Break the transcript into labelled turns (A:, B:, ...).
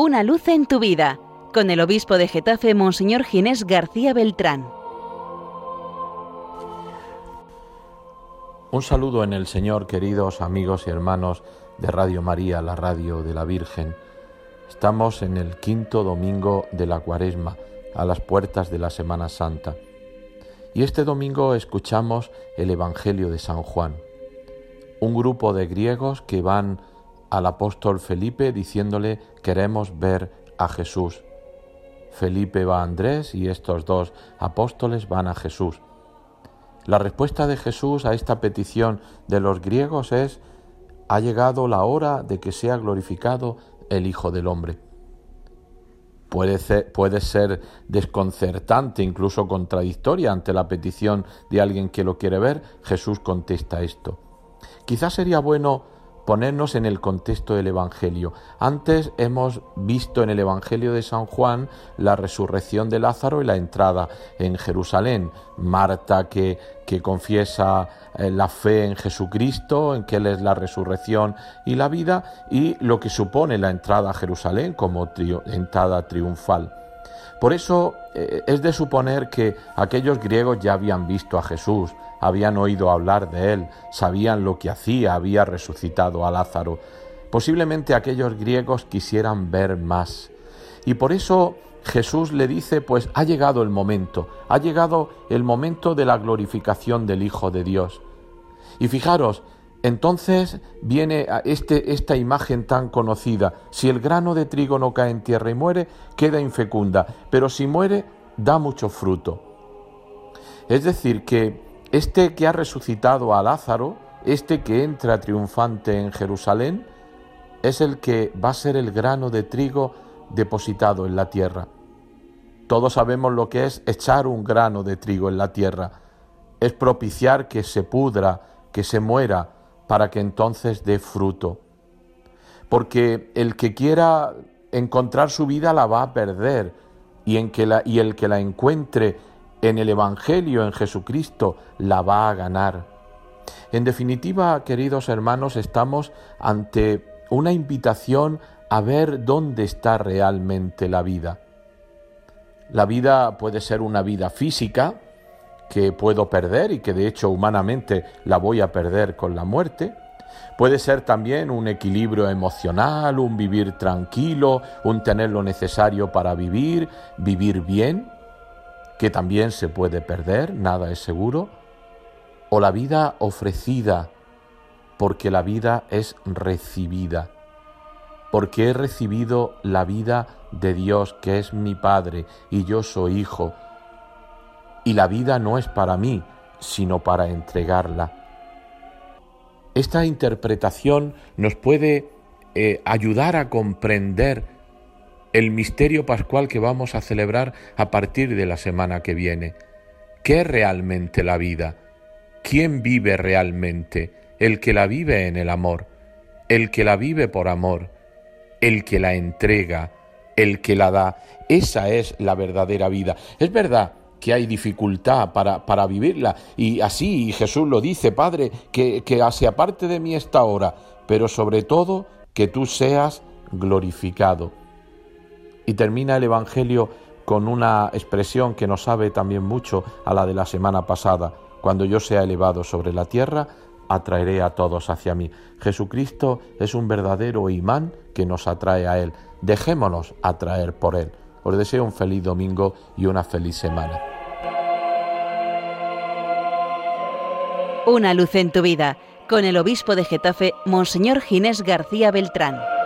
A: Una luz en tu vida, con el obispo de Getafe, Monseñor Ginés García Beltrán.
B: Un saludo en el Señor, queridos amigos y hermanos de Radio María, la radio de la Virgen. Estamos en el quinto domingo de la cuaresma, a las puertas de la Semana Santa. Y este domingo escuchamos el Evangelio de San Juan. Un grupo de griegos que van al apóstol Felipe diciéndole queremos ver a Jesús. Felipe va a Andrés y estos dos apóstoles van a Jesús. La respuesta de Jesús a esta petición de los griegos es, ha llegado la hora de que sea glorificado el Hijo del Hombre. Puede ser, desconcertante, incluso contradictoria ante la petición de alguien que lo quiere ver, Jesús contesta esto. Quizás sería bueno ponernos en el contexto del Evangelio. Antes hemos visto en el Evangelio de San Juan la resurrección de Lázaro y la entrada en Jerusalén. Marta que, que confiesa eh, la fe en Jesucristo, en que Él es la resurrección y la vida, y lo que supone la entrada a Jerusalén como entrada triunfal. Por eso eh, es de suponer que aquellos griegos ya habían visto a Jesús, habían oído hablar de él, sabían lo que hacía, había resucitado a Lázaro. Posiblemente aquellos griegos quisieran ver más. Y por eso Jesús le dice, pues ha llegado el momento, ha llegado el momento de la glorificación del Hijo de Dios. Y fijaros, entonces viene este, esta imagen tan conocida. Si el grano de trigo no cae en tierra y muere, queda infecunda, pero si muere, da mucho fruto. Es decir, que este que ha resucitado a Lázaro, este que entra triunfante en Jerusalén, es el que va a ser el grano de trigo depositado en la tierra. Todos sabemos lo que es echar un grano de trigo en la tierra. Es propiciar que se pudra, que se muera, para que entonces dé fruto. Porque el que quiera encontrar su vida la va a perder y, y el que la encuentre en el Evangelio, en Jesucristo, la va a ganar. En definitiva, queridos hermanos, estamos ante una invitación a ver dónde está realmente la vida. La vida puede ser una vida física, que puedo perder y que de hecho humanamente la voy a perder con la muerte. Puede ser también un equilibrio emocional, un vivir tranquilo, un tener lo necesario para vivir, vivir bien, que también se puede perder, nada es seguro, o la vida ofrecida, porque la vida es recibida, porque he recibido la vida de Dios, que es mi Padre, y yo soy hijo, y la vida no es para mí, sino para entregarla. Esta interpretación nos puede eh, ayudar a comprender el misterio pascual que vamos a celebrar a partir de la semana que viene. ¿Qué es realmente la vida? ¿Quién vive realmente? El que la vive en el amor, el que la vive por amor, el que la entrega, el que la da. Esa es la verdadera vida. Es verdad que hay dificultad para, para vivirla y así Jesús lo dice, Padre, que, que hacia parte de mí esta hora, pero sobre todo que tú seas glorificado. Y termina el Evangelio con una expresión que nos sabe también mucho a la de la semana pasada. Cuando yo sea elevado sobre la tierra, atraeré a todos hacia mí. Jesucristo es un verdadero imán que nos atrae a Él. Dejémonos atraer por Él. Os deseo un feliz domingo y una feliz semana.
A: Una luz en tu vida, con el obispo de Getafe, Monseñor Ginés García Beltrán.